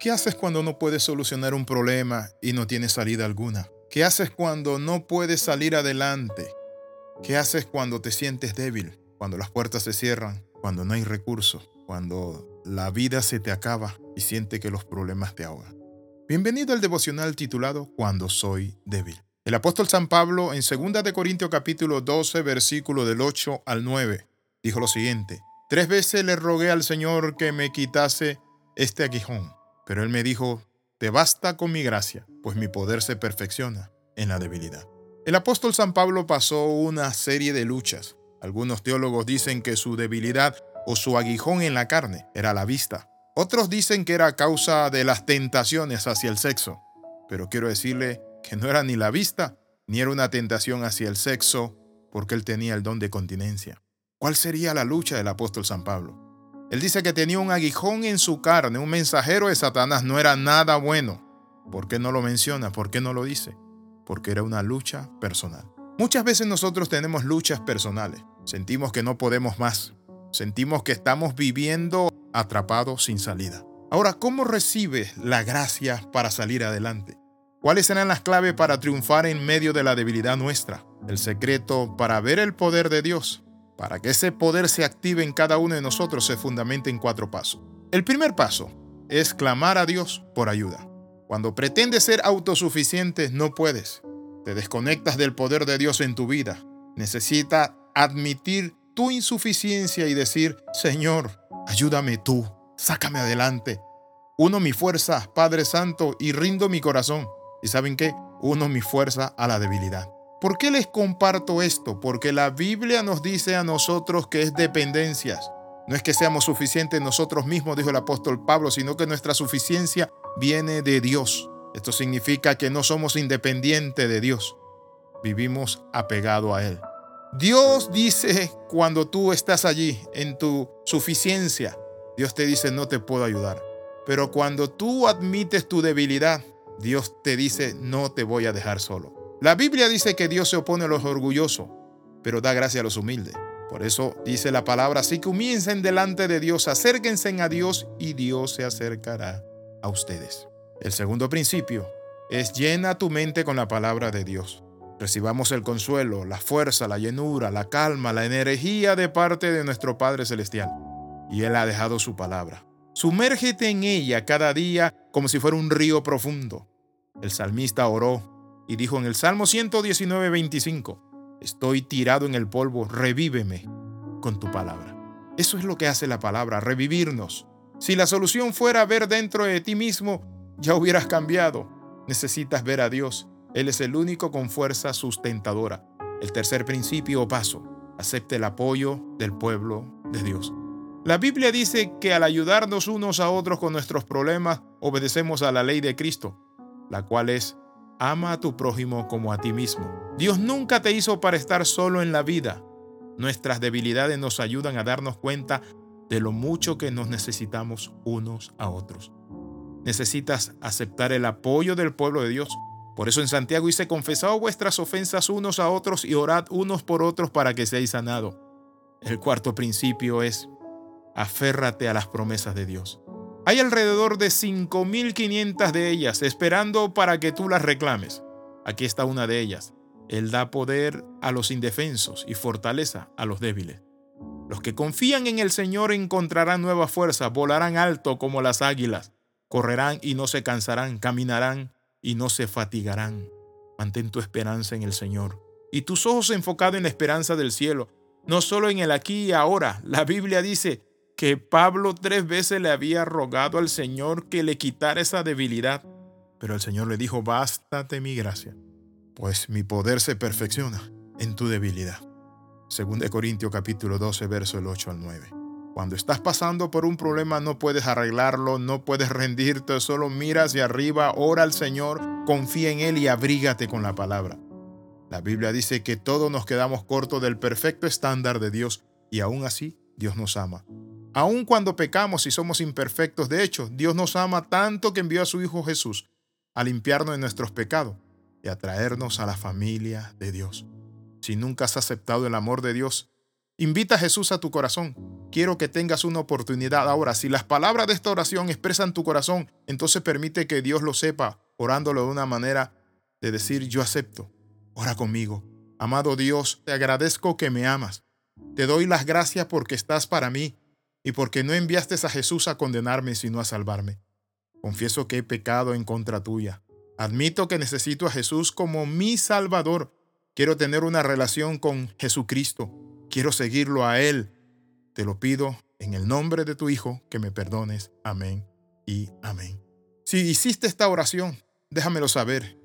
¿Qué haces cuando no puedes solucionar un problema y no tienes salida alguna? ¿Qué haces cuando no puedes salir adelante? ¿Qué haces cuando te sientes débil? Cuando las puertas se cierran, cuando no hay recursos, cuando la vida se te acaba y siente que los problemas te ahogan. Bienvenido al devocional titulado Cuando soy débil. El apóstol San Pablo en 2 de Corintios capítulo 12 versículo del 8 al 9 dijo lo siguiente: Tres veces le rogué al Señor que me quitase este aguijón, pero él me dijo: Te basta con mi gracia, pues mi poder se perfecciona en la debilidad. El apóstol San Pablo pasó una serie de luchas. Algunos teólogos dicen que su debilidad o su aguijón en la carne era la vista. Otros dicen que era causa de las tentaciones hacia el sexo. Pero quiero decirle que no era ni la vista, ni era una tentación hacia el sexo, porque él tenía el don de continencia. ¿Cuál sería la lucha del apóstol San Pablo? Él dice que tenía un aguijón en su carne, un mensajero de Satanás, no era nada bueno. ¿Por qué no lo menciona? ¿Por qué no lo dice? Porque era una lucha personal. Muchas veces nosotros tenemos luchas personales. Sentimos que no podemos más. Sentimos que estamos viviendo atrapados sin salida. Ahora, ¿cómo recibes la gracia para salir adelante? ¿Cuáles serán las claves para triunfar en medio de la debilidad nuestra? El secreto para ver el poder de Dios, para que ese poder se active en cada uno de nosotros, se fundamenta en cuatro pasos. El primer paso es clamar a Dios por ayuda. Cuando pretendes ser autosuficiente, no puedes. Te desconectas del poder de Dios en tu vida. Necesita admitir tu insuficiencia y decir, Señor, ayúdame tú, sácame adelante. Uno mi fuerza, Padre Santo, y rindo mi corazón. ¿Y saben qué? Uno mi fuerza a la debilidad. ¿Por qué les comparto esto? Porque la Biblia nos dice a nosotros que es dependencias. No es que seamos suficientes nosotros mismos, dijo el apóstol Pablo, sino que nuestra suficiencia viene de Dios. Esto significa que no somos independientes de Dios. Vivimos apegado a Él. Dios dice cuando tú estás allí en tu suficiencia, Dios te dice no te puedo ayudar. Pero cuando tú admites tu debilidad, Dios te dice no te voy a dejar solo. La Biblia dice que Dios se opone a los orgullosos, pero da gracia a los humildes. Por eso dice la palabra, así que humíense delante de Dios, acérquense a Dios y Dios se acercará a ustedes. El segundo principio es llena tu mente con la palabra de Dios recibamos el consuelo, la fuerza, la llenura, la calma, la energía de parte de nuestro Padre Celestial. Y Él ha dejado su palabra. Sumérgete en ella cada día como si fuera un río profundo. El salmista oró y dijo en el Salmo 119, 25, Estoy tirado en el polvo, revíveme con tu palabra. Eso es lo que hace la palabra, revivirnos. Si la solución fuera ver dentro de ti mismo, ya hubieras cambiado. Necesitas ver a Dios él es el único con fuerza sustentadora. El tercer principio o paso, acepte el apoyo del pueblo de Dios. La Biblia dice que al ayudarnos unos a otros con nuestros problemas, obedecemos a la ley de Cristo, la cual es, ama a tu prójimo como a ti mismo. Dios nunca te hizo para estar solo en la vida. Nuestras debilidades nos ayudan a darnos cuenta de lo mucho que nos necesitamos unos a otros. Necesitas aceptar el apoyo del pueblo de Dios por eso en Santiago dice, confesad vuestras ofensas unos a otros y orad unos por otros para que seáis sanados. El cuarto principio es, aférrate a las promesas de Dios. Hay alrededor de 5.500 de ellas esperando para que tú las reclames. Aquí está una de ellas. Él da poder a los indefensos y fortaleza a los débiles. Los que confían en el Señor encontrarán nueva fuerza, volarán alto como las águilas, correrán y no se cansarán, caminarán y no se fatigarán. Mantén tu esperanza en el Señor y tus ojos enfocados en la esperanza del cielo, no solo en el aquí y ahora. La Biblia dice que Pablo tres veces le había rogado al Señor que le quitara esa debilidad, pero el Señor le dijo, bástate mi gracia, pues mi poder se perfecciona en tu debilidad. Según de Corintios capítulo 12, verso el 8 al 9. Cuando estás pasando por un problema no puedes arreglarlo, no puedes rendirte, solo mira hacia arriba, ora al Señor, confía en Él y abrígate con la palabra. La Biblia dice que todos nos quedamos cortos del perfecto estándar de Dios y aún así Dios nos ama. Aun cuando pecamos y somos imperfectos, de hecho, Dios nos ama tanto que envió a su Hijo Jesús a limpiarnos de nuestros pecados y a traernos a la familia de Dios. Si nunca has aceptado el amor de Dios, Invita a Jesús a tu corazón. Quiero que tengas una oportunidad ahora. Si las palabras de esta oración expresan tu corazón, entonces permite que Dios lo sepa, orándolo de una manera de decir yo acepto. Ora conmigo. Amado Dios, te agradezco que me amas. Te doy las gracias porque estás para mí y porque no enviaste a Jesús a condenarme, sino a salvarme. Confieso que he pecado en contra tuya. Admito que necesito a Jesús como mi Salvador. Quiero tener una relación con Jesucristo. Quiero seguirlo a Él. Te lo pido en el nombre de tu Hijo que me perdones. Amén y amén. Si hiciste esta oración, déjamelo saber.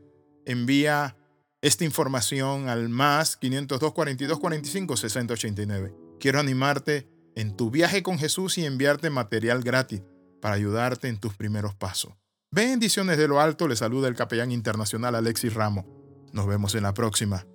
Envía esta información al más 502 42 45 60 89. Quiero animarte en tu viaje con Jesús y enviarte material gratis para ayudarte en tus primeros pasos. Bendiciones de lo alto, le saluda el capellán internacional Alexis Ramos. Nos vemos en la próxima.